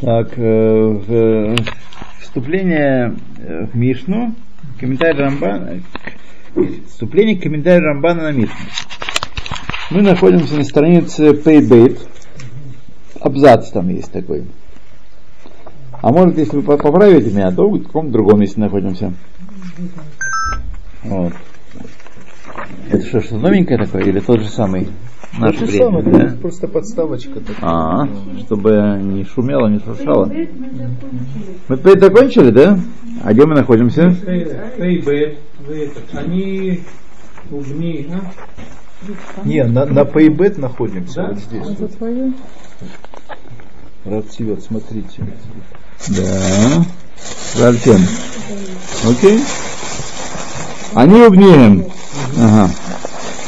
Так, э, в вступление э, в Мишну, комментарий Рамбана, вступление к комментарию Рамбана на Мишну. Мы находимся на странице Paybait, абзац там есть такой. А может, если вы поправите меня, то в каком-то другом месте находимся. Вот. Это что, что новенькое такое или тот же самый? Наш То же время, самое, да? просто подставочка такая. А, чтобы не шумело, не шуршало. Мы закончили, да? А где мы находимся? Они клубни, а? Не, на, на Paybet находимся, Да? вот здесь. Это вот. твое? Рад Сивет, смотрите. Да. Зальтем. Окей. Они убнием. Ага.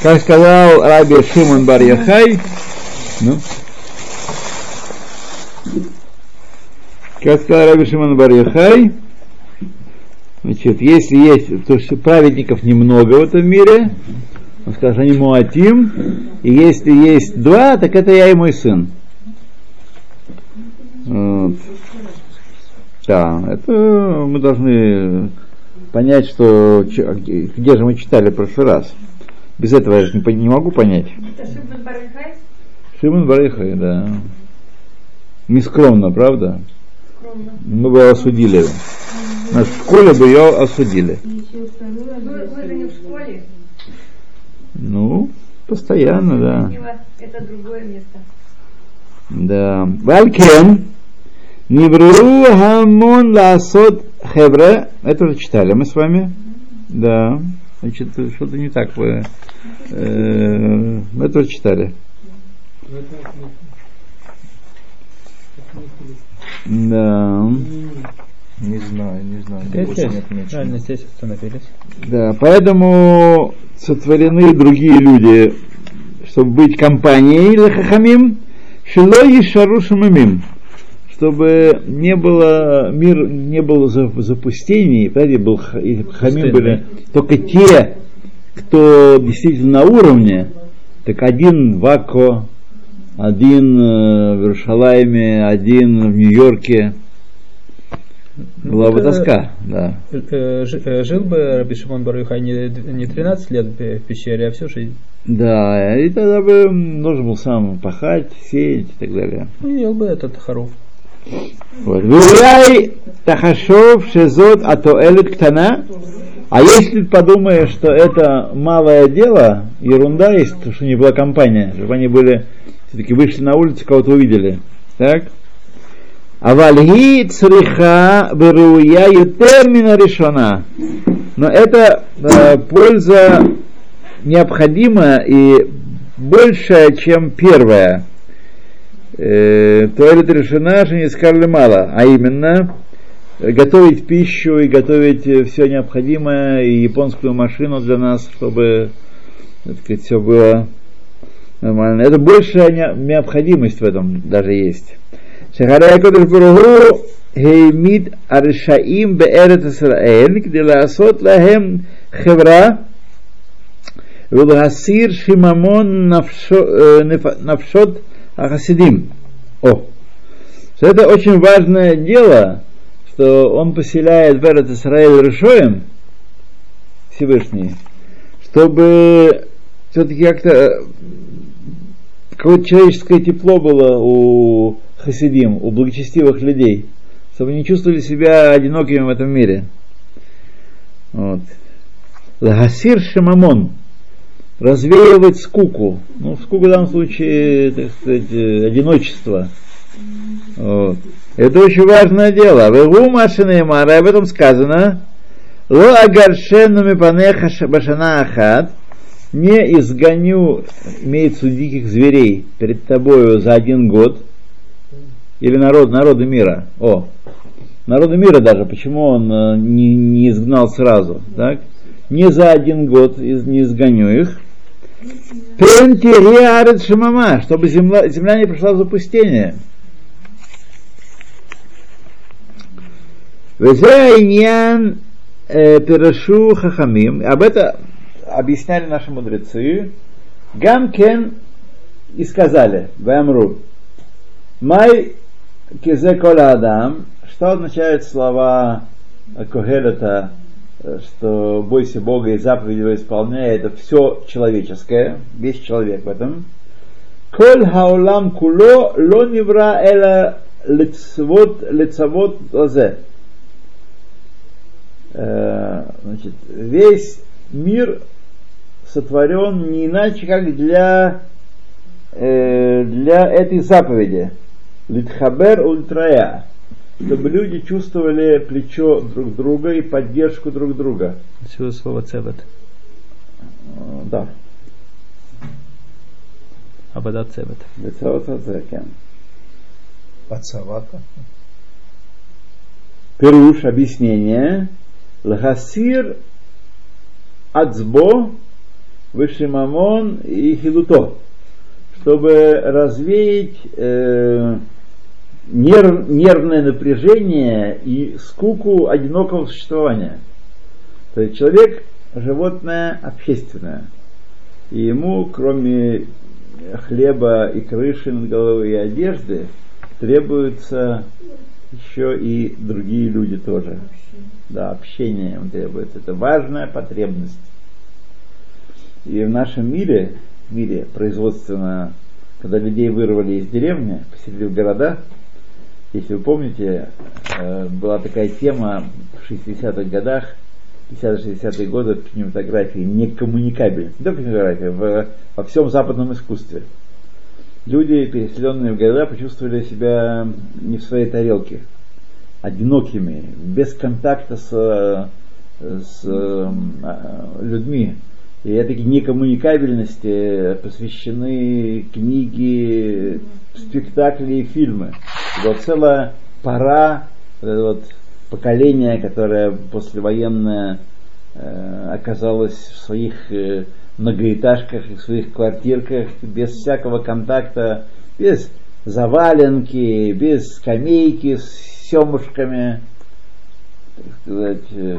Как сказал Раби Шимон Бар Яхай, ну, как сказал Раби Шимон Бар Яхай, значит, если есть, то что праведников немного в этом мире, он скажет, они муатим, и если есть два, так это я и мой сын. Вот. Да, это мы должны понять, что где же мы читали в прошлый раз. Без этого я же не, не могу понять. Это Шимон Барахай? Шимон Барыхай, да. Нескромно, правда? Скромно. Мы бы осудили. На школе бы ее осудили. Вы, вы же не в школе? Ну, постоянно, да. Это другое место. Да. Валькен. Нивру хамон ласот хевре. Это уже читали мы с вами. Да. Значит, что-то не так вы. э, Мы это читали. Да. Не знаю, не знаю. Здесь. Правильно, остановились. Да, поэтому сотворены другие люди, чтобы быть компанией Лехахамим, Шило Ешару Шамамим, чтобы не было, мир не было за- запустений, понимаете, был, Хамим были только те, кто действительно на уровне, так один в Ако, один э, в Иерушалайме, один в Нью-Йорке, была бы это- тоска, да. Э, э, Жил бы Раби Шимон Барюхай не, не 13 лет в пещере, а всю жизнь. Да, и тогда бы нужно был сам пахать, сеять и так далее. Ну, ел бы этот хоров. Вуляй тахашов шезот атоэлет ктана. А если подумаешь, что это малое дело, ерунда есть, то что не была компания, чтобы они были, все-таки вышли на улицу, кого-то увидели. Так? А вальги цриха беруя ютермина решена. Но это э, польза необходима и большая, чем первая. Э, Туалет решена, что не сказали мало, а именно э, готовить пищу и готовить все необходимое, и японскую машину для нас, чтобы так сказать, все было нормально. Это большая не- необходимость в этом даже есть. Шахарай Кодыш Баругу העמיד הרשעים בארץ ישראל כדי לעשות להם חברה ולהסיר שיממון נפשו, אה, נפ- נפשות Ахасидим. О. Что это очень важное дело, что он поселяет в Эрет Исраэль Решоем, Всевышний, чтобы все-таки как-то э, какое-то человеческое тепло было у хасидим, у благочестивых людей, чтобы они чувствовали себя одинокими в этом мире. Вот. Лагасир Шимамон – Развеивать скуку. Ну, скуку в данном случае, так сказать, э, одиночество. Вот. Это очень важное дело. Вегу Машинеймара, об этом сказано. Ло агаршену мипанеха башана ахат. Не изгоню, имеется в диких зверей, перед тобою за один год. Или народ, народы мира. О, народы мира даже, почему он э, не, не изгнал сразу, так? Не за один год из- не изгоню их. Пентириарет шамама, чтобы земля, земля не пришла в запустение. Везайнян пирашу хахамим. Об это объясняли наши мудрецы. Гамкен и сказали, Вамру, Май Кизе коля Адам. Что означают слова Когелета, э, что бойся Бога и заповеди его исполняй, это все человеческое, весь человек в этом. Коль хаулам куло ло невра эла лицвот лицавот лазе. Э, Значит, весь мир сотворен не иначе, как для, э, для этой заповеди. Литхабер ультрая. Чтобы люди чувствовали плечо друг друга и поддержку друг друга. Отсюда слово цевет. Да. Абада цевет. Лицо Цацекен. Пацавака. Перуш, объяснение. Лхасир Ацбо Вышимамон и Хилуто. Чтобы развеять э, нерв- нервное напряжение и скуку одинокого существования. То есть человек животное общественное. И ему, кроме хлеба и крыши над головой и одежды, требуются еще и другие люди тоже. Да, общение им требуется. Это важная потребность. И в нашем мире, мире производственно, когда людей вырвали из деревни, поселили в города, если вы помните, э, была такая тема в 60-х годах, 50-60-е годы в кинематографии некоммуникабельность. Не только в кинематографии, в- во всем западном искусстве. Люди, переселенные в города, почувствовали себя не в своей тарелке, одинокими, без контакта с, с э, людьми. И этой некоммуникабельности посвящены книги, спектакли и фильмы. Вот целая пора, вот это вот поколение, которое послевоенное э, оказалось в своих э, многоэтажках и в своих квартирках без всякого контакта, без заваленки, без скамейки с семушками. Так сказать, э,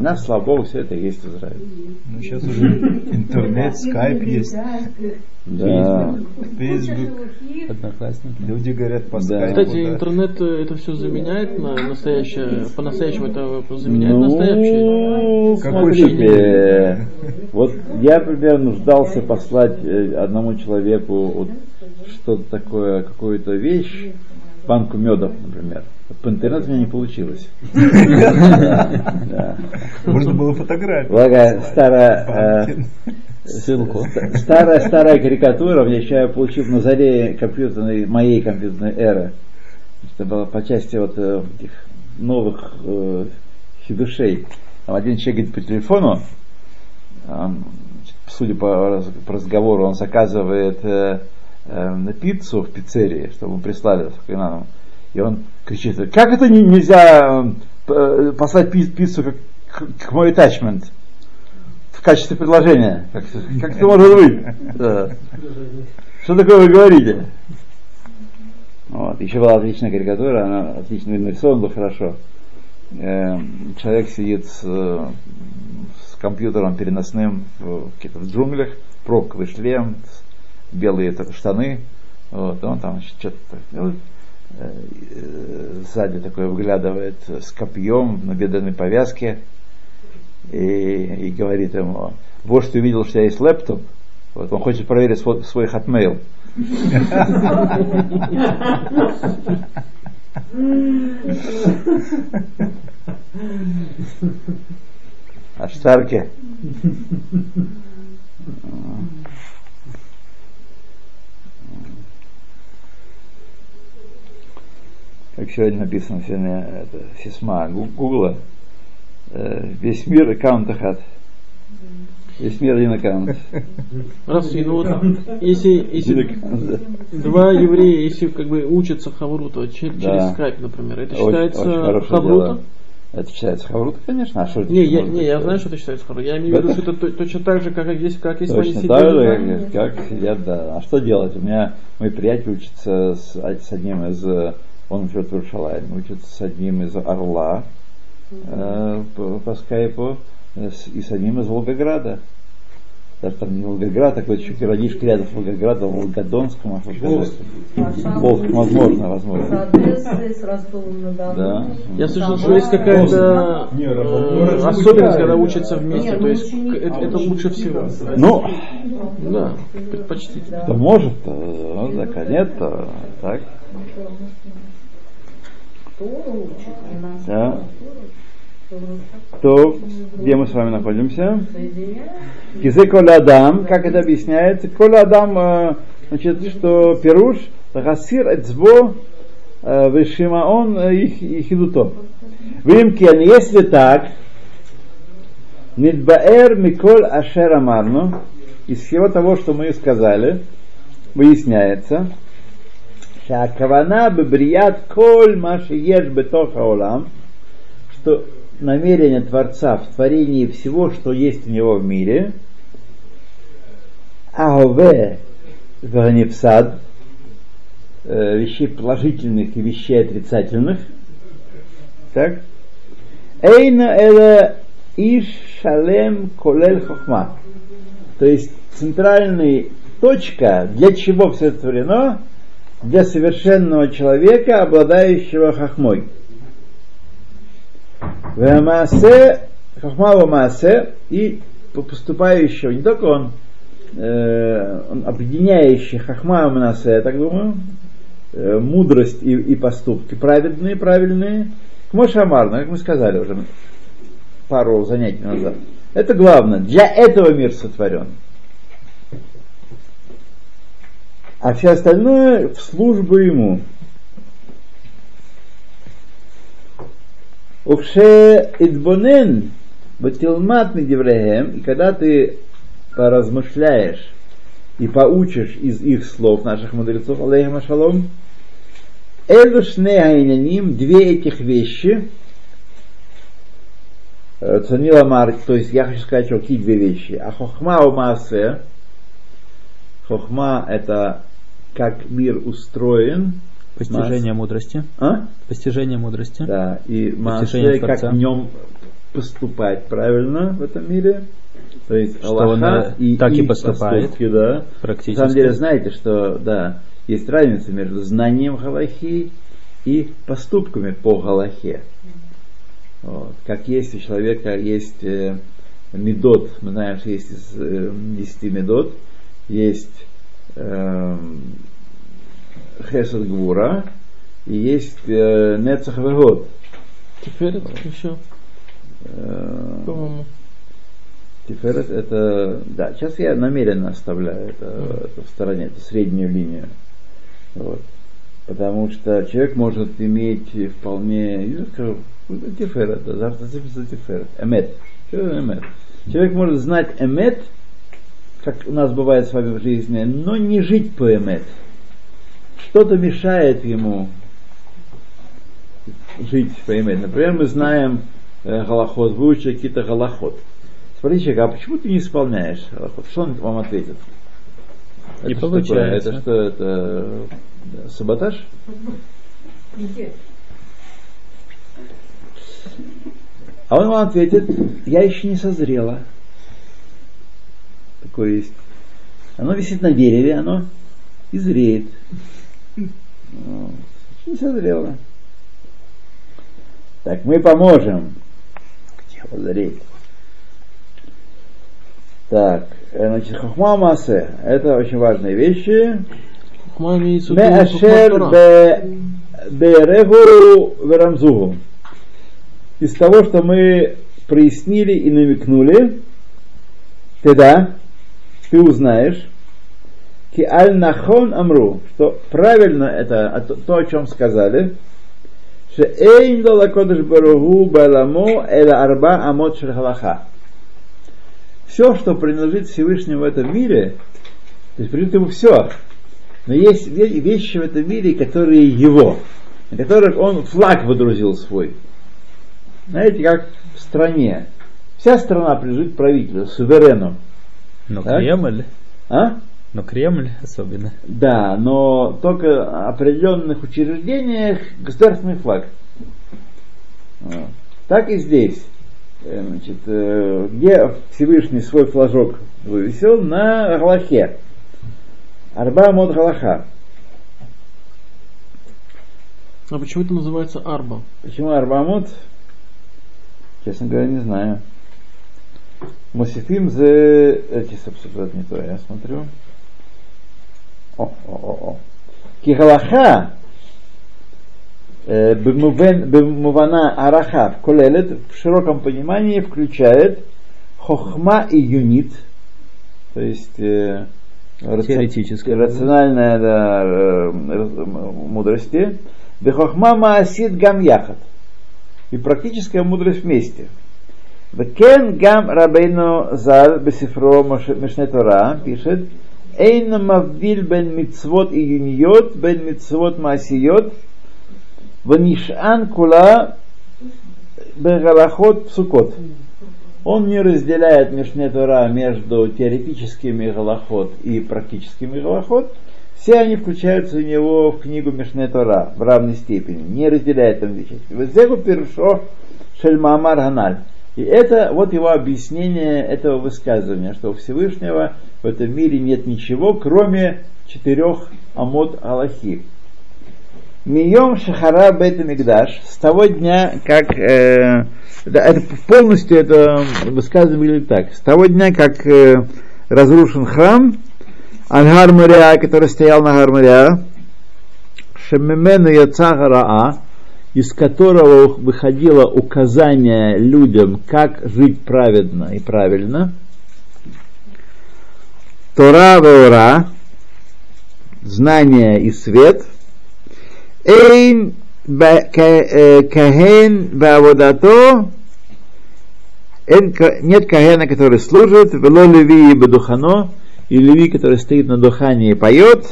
нас, слава Богу, все это есть в Израиле. Ну, сейчас уже интернет, скайп есть, Да. фейсбук. Одноклассники. Люди говорят по Да. скайпу. Кстати, да. интернет э, это все заменяет на настоящее, по-настоящему это заменяет настоящее. Ну, Какой смотрите, вот я, например, нуждался послать э, одному человеку вот что-то такое, какую-то вещь, банку меда, например. Интернету у меня не получилось. Можно было фотографию. Благо, старая, э, Ссылку. ст- старая, старая карикатура, мне еще я получил на заре компьютерной, моей компьютерной эры. Это было по части вот э, этих новых э, хидушей. Там один человек говорит по телефону, он, судя по, раз- по разговору, он заказывает э, э, пиццу в пиццерии, чтобы ему прислали к нам. И он кричит, как это не- нельзя э, послать пи- пиццу как, как мой attachment в качестве предложения? Как, это может быть? Что такое вы говорите? Вот. Еще была отличная карикатура, она отлично нарисована была хорошо. Э, человек сидит с, с компьютером переносным в, каких-то в джунглях, пробковый шлем, белые так, штаны, вот, он там что-то сзади такое выглядывает с копьем на бедренной повязке и, и говорит ему, вот что увидел, что я есть лэптоп, вот, он хочет проверить свой, свой hotmail. А Штарке. Как сегодня написано сегодня это, сисма Гу- Гугла. Э, весь мир аккаунт Ахат. Весь мир один аккаунт. Раз, и ну вот, если, если два еврея, если как бы учатся хавруту чер- Да. через скайп, например, это считается очень хаврута? Это считается хаврута, конечно. А что Не, я, не, я знаю, что это считается хаврута. Я имею в виду, что это то- точно так же, как если, как если бы они Точно сидели так же, как, как сидят, да. А что делать? У меня мой приятель учится с, с одним из, э, он живет в Иерушалайме, учится с одним из Орла э, по, по скайпу э, с- и с одним из Волгограда. даже там не Волгоград, такой еще городишко рядом с Волгоградом, в Волгодонском, а? Волк, возможно, возможно. Да. Я слышал, что есть какая-то э, Ростов- особенность, когда учатся вместе. То ну, есть это, это лучше всего. Ну, Да, предпочтительно. кто может, то, ну, так, а нет, то так. Тору учат, и нас Да. То, где мы с вами находимся? Кизе колядам, как это объясняется? Колядам, э, значит, что пируш, гасир эцбо, э, вишимаон э, их хидуто. Вимкен, если так, Нидбаэр Миколь Ашер Амарну, из всего того, что мы сказали, выясняется, Шакавана бебрият коль маши еш бетоха олам, что намерение Творца в творении всего, что есть у него в мире, аове ванипсад, э, вещей положительных и вещей отрицательных, так, эйна эла иш шалем колель хохма, то есть центральная точка, для чего все творено, для совершенного человека, обладающего хохмой. Вамасе, хохма вамасе, и поступающего, не только он, э, он объединяющий хохма вамасе, я так думаю, э, мудрость и, и поступки праведные, правильные, Мошамарно, как мы сказали уже пару занятий назад. Это главное. Для этого мир сотворен. А все остальное в службу ему. Укше идбонен батилмат медевреем, и когда ты поразмышляешь и поучишь из их слов, наших мудрецов, алейхим шалом, Элушне айняним, две этих вещи, э, Цанила Марк, то есть я хочу сказать, что какие две вещи. А хохма у маасе, хохма это как мир устроен, Постижение мудрости. а? Постижение мудрости. Да, и маасе, как в нем поступать правильно в этом мире. То есть Что Аллаха он, э, и, так и поступает. поступки, да. На Практически. самом деле, знаете, что да, есть разница между знанием Галахи и поступками по Галахе. Вот. Как есть у человека есть э, медот, мы знаем, что есть из э, 10 медот, есть Хесед Гвура и есть э, Нецах Вегод. Это еще, Э, по-моему. Тиферет это, да, сейчас я намеренно оставляю это, это в стороне, эту среднюю линию. Вот. Потому что человек может иметь вполне, я скажу, тиферет, да, завтра за тиферет, эмет. Что это эмет? Человек может знать эмет, как у нас бывает с вами в жизни, но не жить по эмет. Что-то мешает ему жить по эмет. Например, мы знаем э, галахот, выучили какие-то галахот. Спроси человека, а почему ты не исполняешь галахот? Что он вам ответит? Не Это что получается. такое? Это что, это э, саботаж? А он вам ответит, я еще не созрела. Такое есть. Оно висит на дереве, оно и зреет. Вот. Не созрело. Так, мы поможем. Созреть. Так, э, значит, хохма массе, это очень важные вещи. Хухма имеется в виду Меашер верамзугу. Из того, что мы прояснили и намекнули, ты да, ты узнаешь, ки аль нахон амру, что правильно это а то, о чем сказали, что эйн лола кодыш баругу баламо эла арба амот шель халаха. Все, что принадлежит Всевышнему в этом мире, то есть принадлежит ему все, но есть ве- вещи в этом мире, которые его, на которых он флаг водрузил свой. Знаете, как в стране. Вся страна принадлежит правителю, суверену. Но Так? Кремль, А? но Кремль особенно. Да, но только в определенных учреждениях государственный флаг. Вот. Так и здесь. э, значит, э, где Всевышний свой флажок вывесил? На Галахе. Арба мод Галаха. А почему это называется арба? Почему Арбамут? Честно говоря, не знаю. Мусифим за... Эти, собственно, не то, я смотрю. О, о, о, о. Кигалаха э, бемувана араха колелет в широком понимании включает хохма и юнит, то есть э, Теоретическое. рациональная да, э, мудрости, бехохма маасид гам яхат и практическая мудрость вместе. Векен гам рабейну зал бесифро Мишне Тора пишет Эйн мавдиль бен мицвот и юниот бен мицвот маасиот ванишан кула бегалахот псукот. Он не разделяет Мишне Тора между теоретическими галахот и практическими галахот. Все они включаются у него в книгу Мишне Тора в равной степени, не разделяет там вещи. Везегу першо шельмамар ганаль. И это вот его объяснение этого высказывания, что у Всевышнего в этом мире нет ничего, кроме четырех амод Аллахи. Мием Шахара Бета Мигдаш, с того дня, как э, да, это полностью это высказывание выглядит так. С того дня, как э, разрушен храм, Ангар который стоял на Гар Мария, Шемемену Яцахараа, из которого выходило указание людям, как жить праведно и правильно. Тора Веора, знание и свет. Эйн ба- ка- э, баводато, нет кагена, который служит, вело леви и бедухано, и леви, который стоит на духании и поет.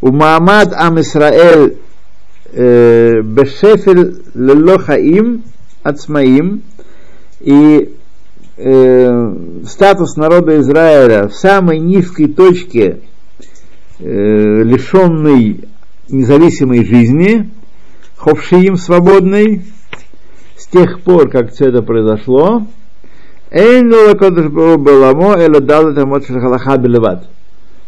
У Маамад Ам Исраэль Бешефель Лело Хаим Ацмаим и э, статус народа Израиля в самой низкой точке, э, лишенной независимой жизни, ховшиим свободной, с тех пор, как все это произошло,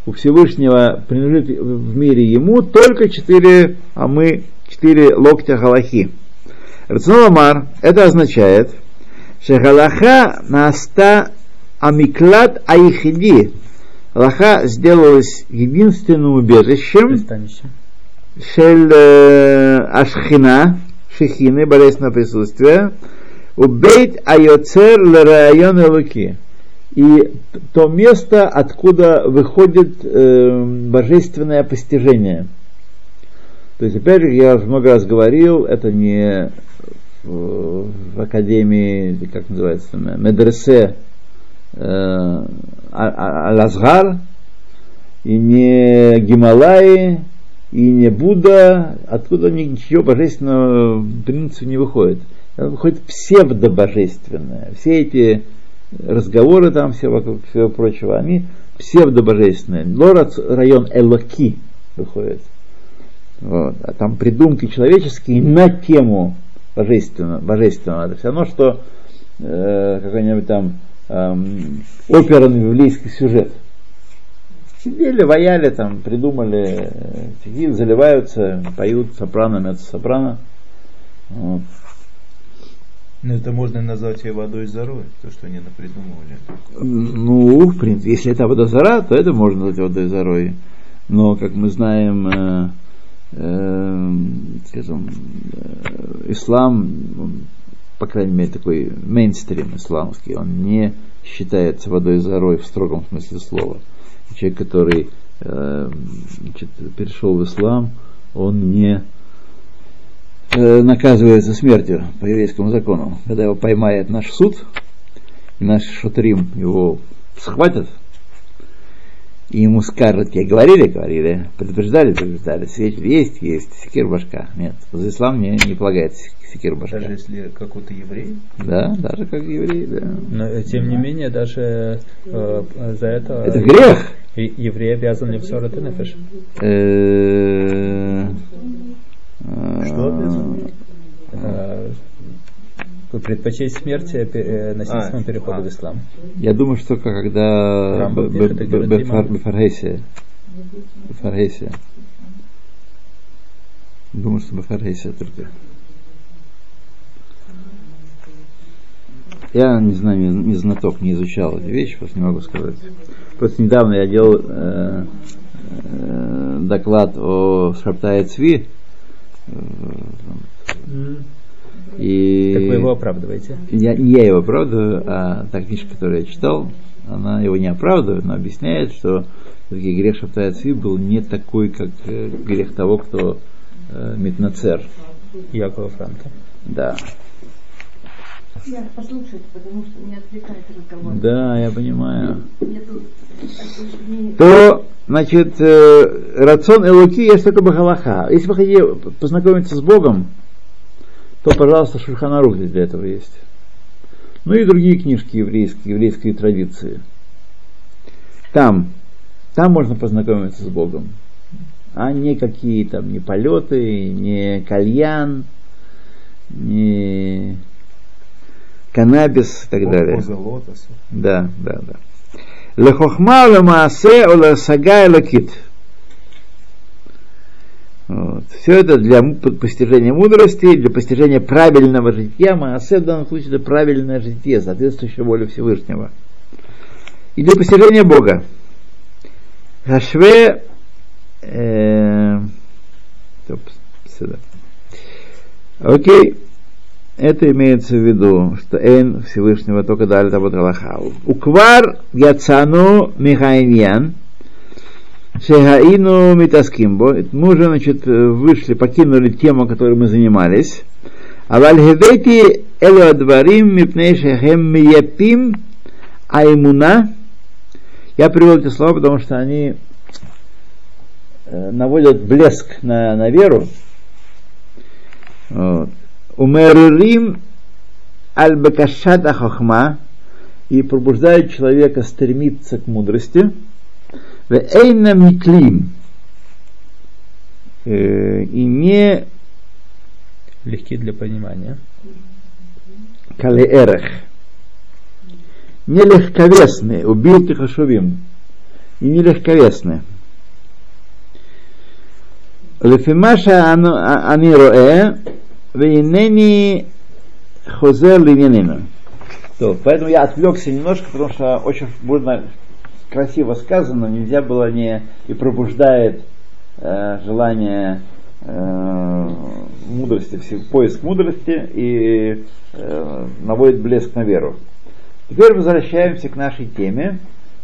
у Всевышнего принадлежит в мире ему только четыре, а мы четыре локтя галахи. Рационал это означает, что галаха наста амиклад аихиди. Галаха сделалась единственным убежищем шель э, ашхина, шехины, божественного присутствия, убейт айоцер лерайон луки. И то место, откуда выходит э, божественное постижение. То есть, же, я много раз говорил, это не в, академии, как называется, медресе э, А- А- Алазгар, и не Гималаи, и не Будда, откуда ничего божественного в принципе не выходит. Выходит псевдобожественное. Все эти разговоры там, все вокруг всего прочего, они псевдобожественные. Лорац район Элоки выходит. Вот. А там придумки человеческие на тему божественного. божественного. Это все равно, что э, какой-нибудь там эм, оперный библейский сюжет. Сидели, ваяли, там, придумали, э, стихи, заливаются, поют сопрано, меццо-сопрано. Вот. Ну, это можно назвать и водой зарой, то, что они напридумывали. Ну, в принципе, если это водозара, то это можно назвать водой зарой. Но, как мы знаем, э, э, скажем, э, ислам, он, по крайней мере, такой мейнстрим исламский, он не считается водой зарой в строгом смысле слова. Человек, который э, значит, перешел в ислам, он не э, наказывается смертью по еврейскому закону. Когда его поймает наш суд, и наш шутрим его схватят, и ему скажут, тебе говорили, говорили, предупреждали, предупреждали, свечи есть, есть, секир башка. Нет, за ислам не, не полагается секир башка. Даже если какой-то еврей, Да, даже как еврей, да. Но э, тем не менее, даже э, за это, Это грех. е- еврей обязан ли все это нефеш? Э, Что обязан? Э, Предпочесть смерти э, насильственному А, переходу а. в ислам. Я думаю, что когда Рамбам Б- пишет, Б- и говорит, Б- имам. Бефар- Бефаргесия. Бефаргесия. Думаю, что Бефаргесия только. Я не знаю, не, не знаток, не изучал эти вещи, просто не могу сказать. Просто недавно я делал э, э, доклад о Шаптае Цви. э, И Как вы его оправдываете? я, не я его оправдываю, а та книжка, которую я читал, она его не оправдывает, но объясняет, что все-таки грех Шаптая Цви был не такой, как э, грех того, кто э, Митнацер. Якова Франка. Да. Я послушайте, потому что меня отвлекает разговор. Да, я понимаю. Я тут То, значит, э, рацион Элуки есть только Бахалаха. Если вы хотите познакомиться с Богом, то, пожалуйста, Шульханарух для этого есть. Ну и другие книжки еврейские, еврейские традиции. Там, там можно познакомиться с Богом. А не какие там, не полеты, не кальян, не каннабис и так далее. Да, да, да. Лехохма лемаасе олесага элакит. Вот. Все это для постижения мудрости, для постижения правильного жития. Маасе в данном случае это правильное житие, соответствующее воле Всевышнего. И для постижения Бога. Хашве э. Окей. Это имеется в виду, что Эн Всевышнего только дали того Аллаха. Уквар яцану михайньян, шегаину митаскимбо. Мы уже, значит, вышли, покинули тему, которой мы занимались. А элу адварим мипней шехем мияпим аймуна. Я привел эти слова, потому что они э, наводят блеск на, на веру. Умеррим аль-бакашат хохма и пробуждает человека стремиться к мудрости. Эйна миклим Э, и не Легкие для понимания. калеэрех, не легковесные, убил хашувим, и не легковесные. Лефимаша они роэ, вейнени хозер линянину. То, поэтому я отвлекся немножко, потому что очень больно красиво сказано, нельзя было не и пробуждает э, желание э, мудрости, поиск мудрости и э, наводит блеск на веру. Теперь возвращаемся к нашей теме,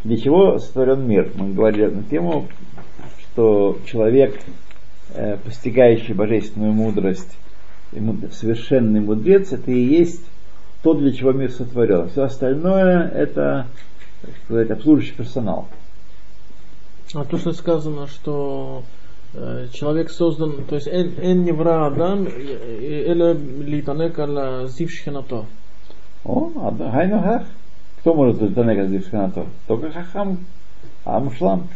для чего сотворен мир. Мы говорили на тему, что человек, э, постигающий божественную мудрость, совершенный мудрец, это и есть то, для чего мир сотворен. Все остальное это, так сказать, обслуживающий персонал. А то, что сказано, что э, человек создан, то есть эн эн невра адам, эле литанек аля зившхенато. О, а да, хайну хах. Кто может быть Танека Дившханато? Только хахам, а мушлам.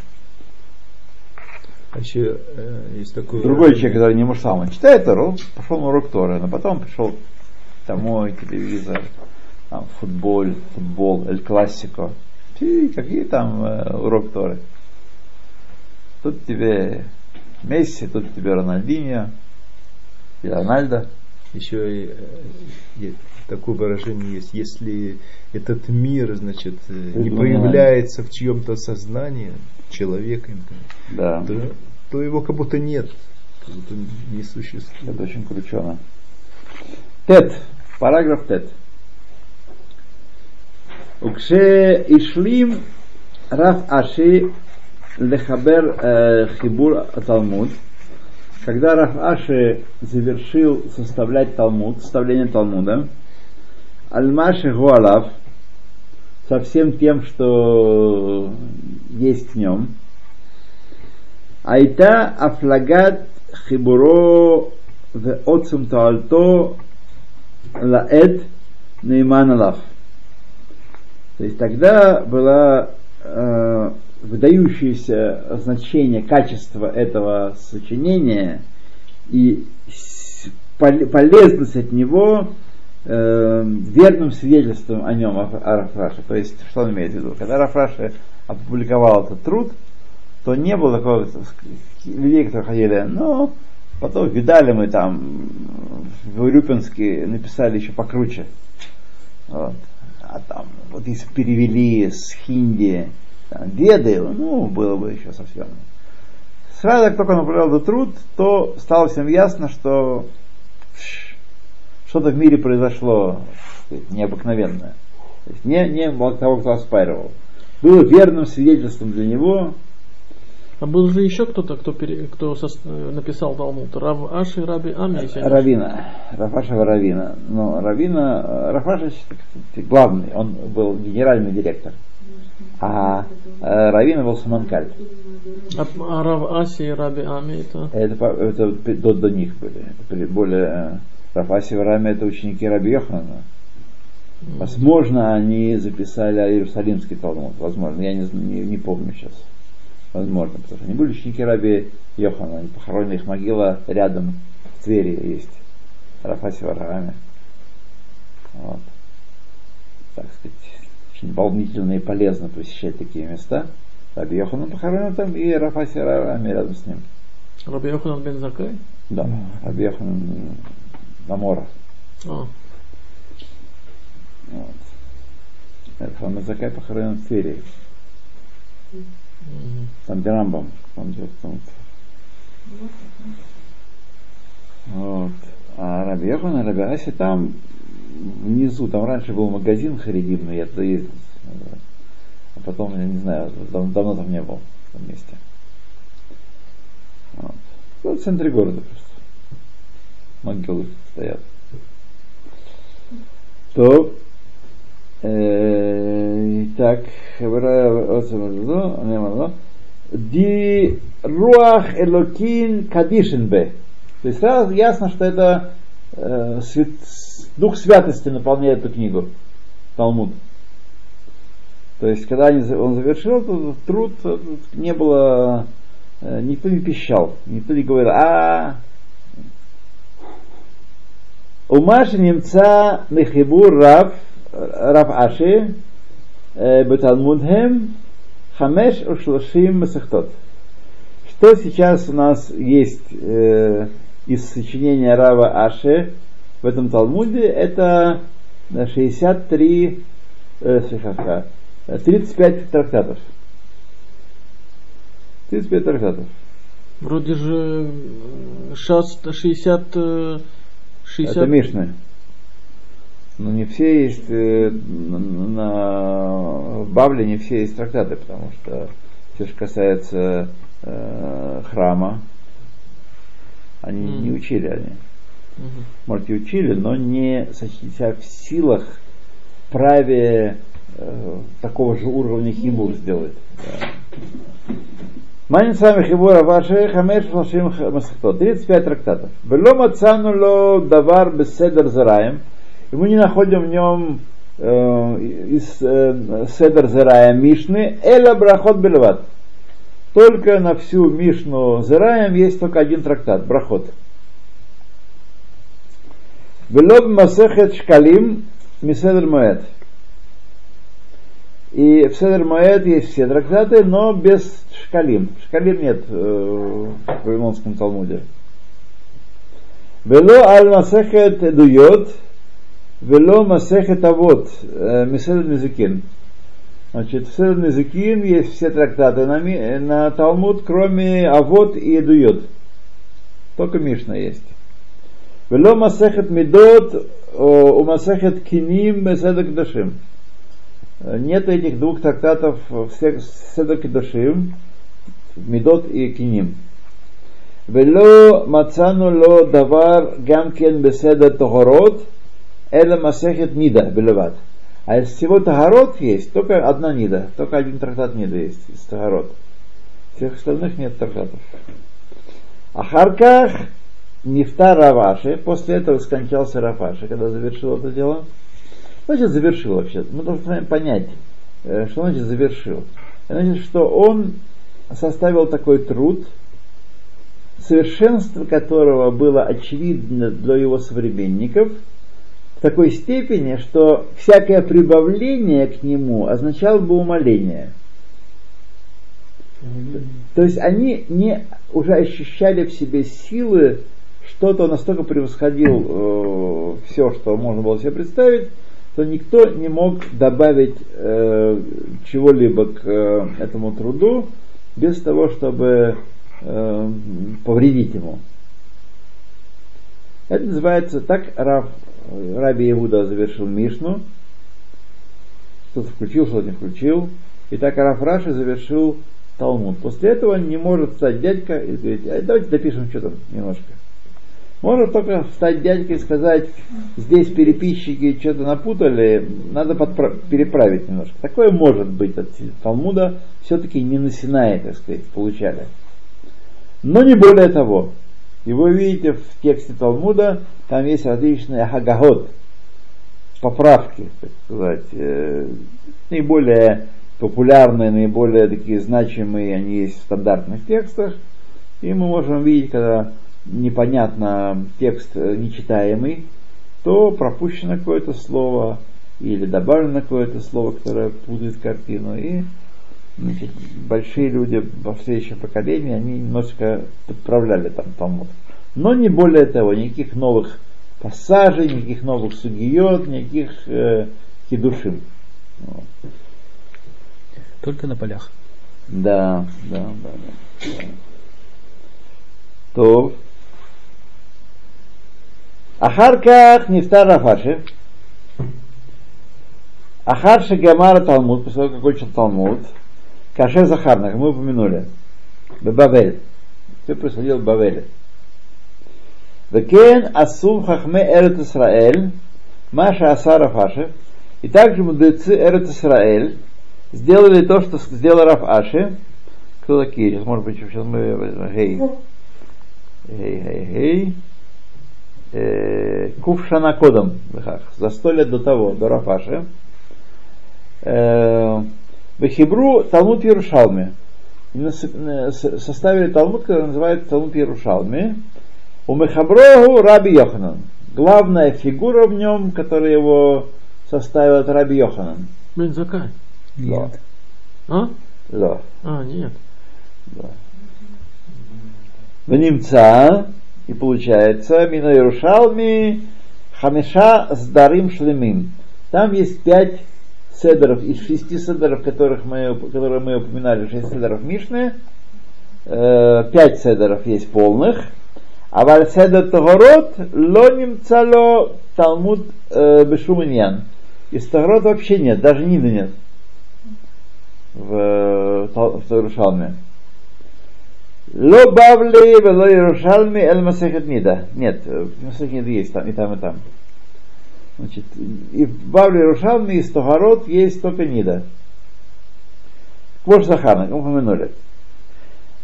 А еще э, есть такой... Другой человек, который не мушлам, он читает Тору, пошел на урок Торы, но потом пришел домой, телевизор, там, футбол, футбол, Эль Классико. Фи, какие там э, урок Торы? Тут тебе Месси, тут тебе Рональдинho, и Рональдо. Еще и, э, е- такое выражение есть, если этот мир, значит, э, не проявляется в чьем-то сознании, человека, Да, то, то его как будто нет, как будто не существует. это очень кручено. Тет, параграф Тет. Раф Аши лехабер э, хибур Талмуд, когда Раф Аши завершил составлять Талмуд, составление Талмуда, Альмаши Гуалав, со всем тем, что есть в нем, Айта Афлагат Хибуро в Отцем Таальто Лаэт Нейман Алав. То есть тогда было э, выдающееся значение, качество этого сочинения и полезность от него э, верным свидетельством о нем, о Рафраше. То есть, что он имеет в виду? Когда Рафраше опубликовал этот труд, то не было такого людей, которые ходили, ну, потом видали мы там в Урюпинске написали еще покруче. Вот. А там, вот если перевели с хинди там, веды, ну, было бы еще совсем. Сразу, как только он определил этот труд, то стало всем ясно, что что-то в мире произошло необыкновенное. То есть не, не того, кто оспаривал. Было верным свидетельством для него. А был же еще кто-то, кто, пере, кто со, написал Талмуд? Рав Аши, Раби Ами? Равина. Рафашева Равина. Но Равина, Рафашевич главный, он был генеральный директор. А э, Равина был саманкаль. А, а Рав Аси и Раби Ами это? Это, это до, до них были. Это более э, Рафаси и Рами это ученики Раби Йохана. Возможно, они записали Иерусалимский Талмуд. Возможно, я не, не, не помню сейчас. Возможно, потому что они были ученики Раби Йохана. Они похоронены, их могила рядом в Твери есть. Рафаси Варами. Вот. Так сказать, очень волнительно и полезно посещать такие места. Раби Йохана похоронен там и Рафаси Варами рядом с ним. Раби Йоханан бен Закай? Да, Раби Йоханан Намора. А, Вот. Это Хамазакай похоронен в Твери. мгм. Там где Рамбам. Он живет там. Вот. А Раби Йохан, Раби Аси там внизу, там раньше был магазин харидимный, я туда ездил. А потом, я не знаю, дав- давно там не был в том месте. Вот. Ну, в центре города просто. Могилы стоят. То, так, Ди Руах Элокин Кадишинбе. То есть сразу ясно, что это э, свят- Дух Святости наполняет эту книгу, Талмуд. То есть, когда он завершил этот труд, э, не было, э, никто не пищал, никто не говорил, а Умаши немца мехибур рав, рав Аши, э, беталмудхем, хамеш ушлашим масахтот. Что сейчас у нас есть э, из сочинения Рава Аши в этом Талмуде, это э, 63, э, слегка, э, 35 трактатов. 35 трактатов. Вроде же э, шас 60, э, 60 Это Мишны. Но не все есть э, на, в Бавле не все есть трактаты, потому что все, что касается э, храма, они Мгм. не учили они. Мгм. Может, и учили, но не себя в силах праве э, такого же уровня хибур сделать. Манин сами хибура ваши хамеш фалшим масхто. 35 трактатов. Вело мацану ло давар беседер зараем. И мы не находим в нем э, из э, седер зарая Мишны эла брахот бельват. Только на всю Мишну Зараем есть только один трактат, брахот. Велоб Масехет Шкалим Миседр Моэд. И в Седр Моэд есть все трактаты, но без Шкалим. Шкалим нет э, в Вавилонском Талмуде. Вело Аль Масехет Эдуйот, Вело Масехет Авод, э, Миседр Мизикин. Значит, в Седр Мизикин есть все трактаты на, ми- на Талмуд, кроме Авод и Эдуйот. Только Мишна есть. ולא מסכת מידות או מסכת קינים בסדר קדושים. Нет этих двух трактатов в Седер Кедушим, Медот и Киним. ולא מצאנו לו דבר גם כן בסדר Эла Масехет Нида Белеват. А из всего Тагарот есть только одна Нида, только один трактат Нида есть из Тагарот. Всех остальных нет трактатов. Ахарках Нефта Раваши, после этого скончался Рафаши, когда завершил это дело. Значит, завершил вообще. Мы должны понять, э, что значит завершил. Значит, что он составил такой труд, совершенство которого было очевидно для его современников – такой степени, что всякое прибавление к нему означало бы умоление. То есть они не уже ощущали в себе силы, что-то настолько превосходил э, все, что можно было себе представить, что никто не мог добавить э, чего-либо к э, этому труду без того, чтобы э, повредить ему. Это называется так Рав, Раби Иуда завершил Мишну, что-то включил, что-то не включил, и так Раф Раши завершил Талмуд. После этого не может стать дядька и говорить, «А давайте допишем что-то немножко. Может только встать дядька и сказать, здесь переписчики что-то напутали, надо подпра- переправить немножко. Такое может быть от Талмуда, все-таки не на Синае, так сказать, получали. Но не более того. И вы видите в тексте Талмуда, там есть различные хагагот, поправки, так сказать, э, наиболее популярные, наиболее такие значимые, они есть в стандартных текстах. И мы можем видеть, когда непонятно текст э, нечитаемый, то пропущено какое-то слово или добавлено какое-то слово, которое путает картину. И значит, большие люди во следующем поколении, они немножко подправляли там Талмуд. Но не более того, никаких новых пассажей, никаких новых сугиот, никаких э, кедушим. Вот. Только на полях. Да, да, да. да. То. Ахарках Нифтар Рафаши. Ахарши Гамара Талмуд, после того, как кончил Талмуд. Каше Захарна, мы упомянули, в Бавель. Все происходило в Бавеле. Векен Асум Хахме Эрет Исраэль, Маша Асара Фашев, и также мудрецы Эрет Исраэль сделали то, что сделал Раф Аши. Кто такие? Сейчас, может быть, сейчас мы... Гей. Гей, гей, гей. Э, Кувшана Кодом. За сто лет до того, до Раф Аши. Э, в Хибру Талмуд Ярушалми. Составили Талмуд, который называется Талмуд Ярушалми. У Мехаброгу Раби Йоханан. Главная фигура в нем, которая его составил, это Раби Йоханан. Бен Закай. Нет. А? Да. А, нет. Да. В немца, и получается, Мина Ярушалми Хамеша с Дарим Шлемим. Там есть пять седеров из шести седеров, которых мы, которые мы упоминали, шесть седеров Мишны. Э, пять седеров есть полных. А валь седер Тагород ло немцало Талмуд э, Бешуминьян. Из Тагород вообще нет, даже Нины нет в, в Иерушалме. Ло Бавли вело Иерушалме эль Масехет Нида. Нет, Масехет Нида есть там и там, и там. Значит, и в Бавле Иерушалме из Тохарот есть только Нида. Квош Захана, как мы упомянули.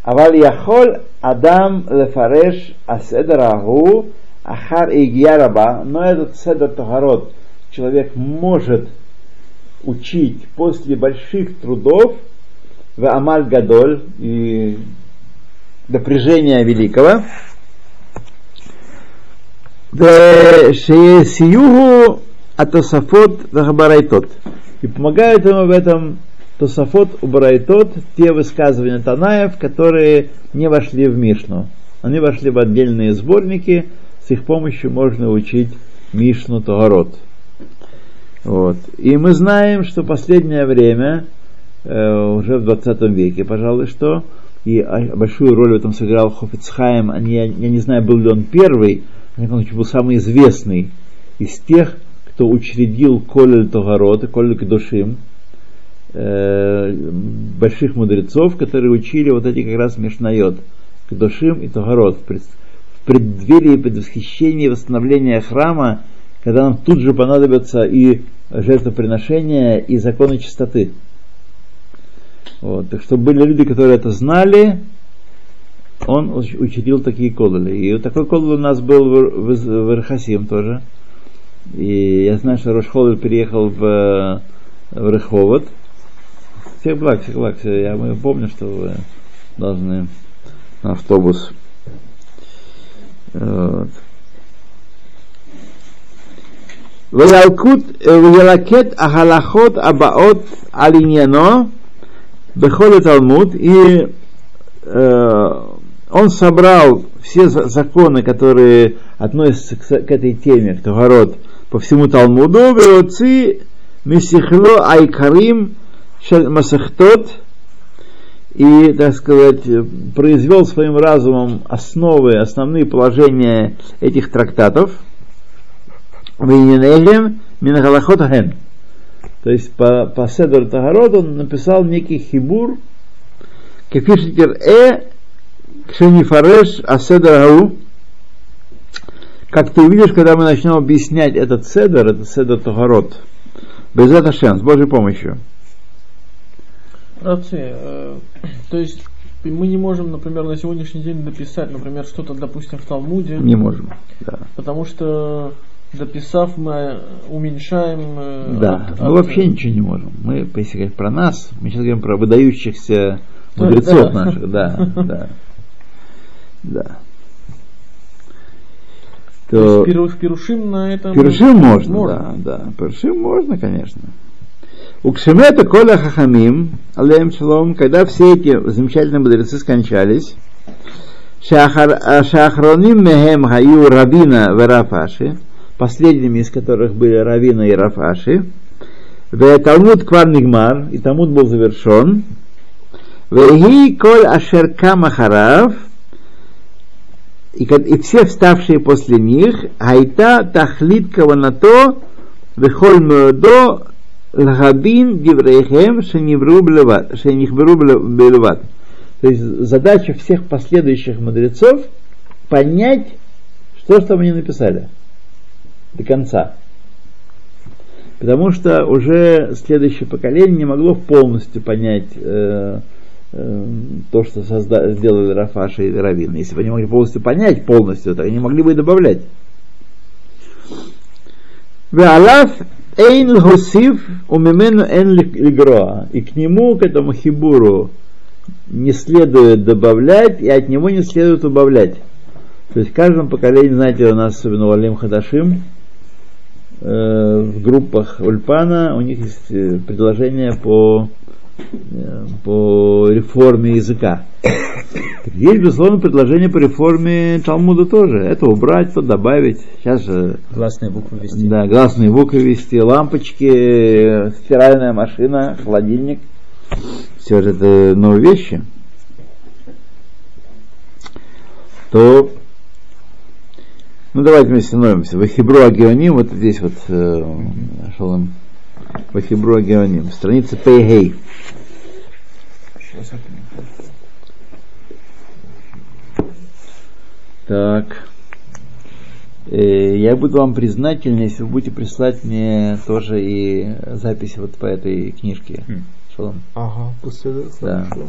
אבל יכול אדם לפרש הסדר ההוא אחר הגיעה רבה, но этот седер Тохарот человек может учить после больших трудов в Амаль Гадоль и напряжения великого. Сиюгу Атосафот Вахабарайтот. И помогают ему в этом Тосафот Убарайтот, те высказывания Танаев, которые не вошли в Мишну. Они вошли в отдельные сборники, с их помощью можно учить Мишну Тогарот. Вот. И мы знаем, что последнее время, э, уже в 20 веке, пожалуй, что, и большую роль в этом сыграл Хофицхайм, я, я не знаю, был ли он первый, он был самый известный из тех, кто учредил Колель Тогарот и Колель Кедушим, э, больших мудрецов, которые учили вот эти как раз Мишнайот, Кедушим и Тогарот, в, пред, в преддверии, предвосхищении восстановления храма, когда нам тут же понадобятся и жертвоприношения, и законы чистоты. Вот. Так что были люди, которые это знали, он учредил такие кололи. И вот такой колол у нас был в, в, в Ирхасим тоже. И я знаю, что Рошхолер переехал в, в Реховод. Всех благ, всех благ. Я мы помню, что вы должны на автобус. Вот. וילקוט, וילקט החלכות הבאות על עניינו בכל התלמוד, и э, он собрал все за- законы, которые относятся к, к этой теме, к Тохарот, по всему Талмуду, веоци мисихло айкарим масахтот, и, так сказать, произвел своим разумом основы, основные положения этих трактатов, Вейнелем Минагалахот Ген. То есть по, по Седор Тагарот он написал некий хибур, кефишитер э, кшенифареш аседор гау. Как ты увидишь, когда мы начнем объяснять этот седор, это седор Тагарот, без этого с Божьей помощью. Равцы, э, то есть мы не можем, например, на сегодняшний день дописать, например, что-то, допустим, в Талмуде, Не можем. Да. потому что дописав мы уменьшаем... э, Да, от- мы от- вообще ничего не можем. Мы, если говорить про нас, мы сейчас говорим про выдающихся Да, мудрецов да. наших, да, да, да. То То есть пиру- пирушим на этом... Пирушим можно, можно. да, да. Пирушим можно, конечно. У Кшемета Коля Хахамим, алейм шалом, когда все эти замечательные мудрецы скончались, а, Шахроним Мехем Хаю Равина Верафаши, последними из которых были Равина и Рафаши, Ве Талмуд Квар Нигмар, и Талмуд был завершен, Веги Коль Ашер Камахарав, и, и все вставшие после них, Айта Тахлит Каванато, Вехоль Меодо, Лхабин Диврейхем, Шенихберу Белеват. То есть задача всех последующих мудрецов понять, что же там они написали до конца. Потому что уже следующее поколение не могло полностью понять э, то, что созда- сделали Рафаши и Равин. Если бы они могли полностью понять полностью, то они могли бы и добавлять. Веалав эйн гусив умимену эн лигроа. И к нему, к этому хибуру, не следует добавлять, и от него не следует убавлять. То есть в каждом поколении, знаете, у нас, особенно у Алим Хадашим, э, в группах Ульпана у них есть э, предложение по, по реформе языка. Есть, безусловно, предложение по реформе Талмуда тоже. Это убрать, то добавить. Сейчас же Гласные буквы ввести. да, гласные буквы вести, лампочки, э, стиральная машина, холодильник. Все же это новые вещи. То, ну давайте мы становимся. Вахибру Агионим, вот здесь вот э, нашел им. Вахибру Агионим, страница Пейгей. Так. Э, Я буду вам признателен, если вы будете прислать мне тоже и записи вот по этой книжке. Хм. Шалом. Ага, после Да. хорошо.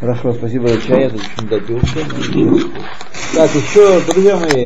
Хорошо, спасибо за чай, я тут очень допился. Так, еще, друзья мои,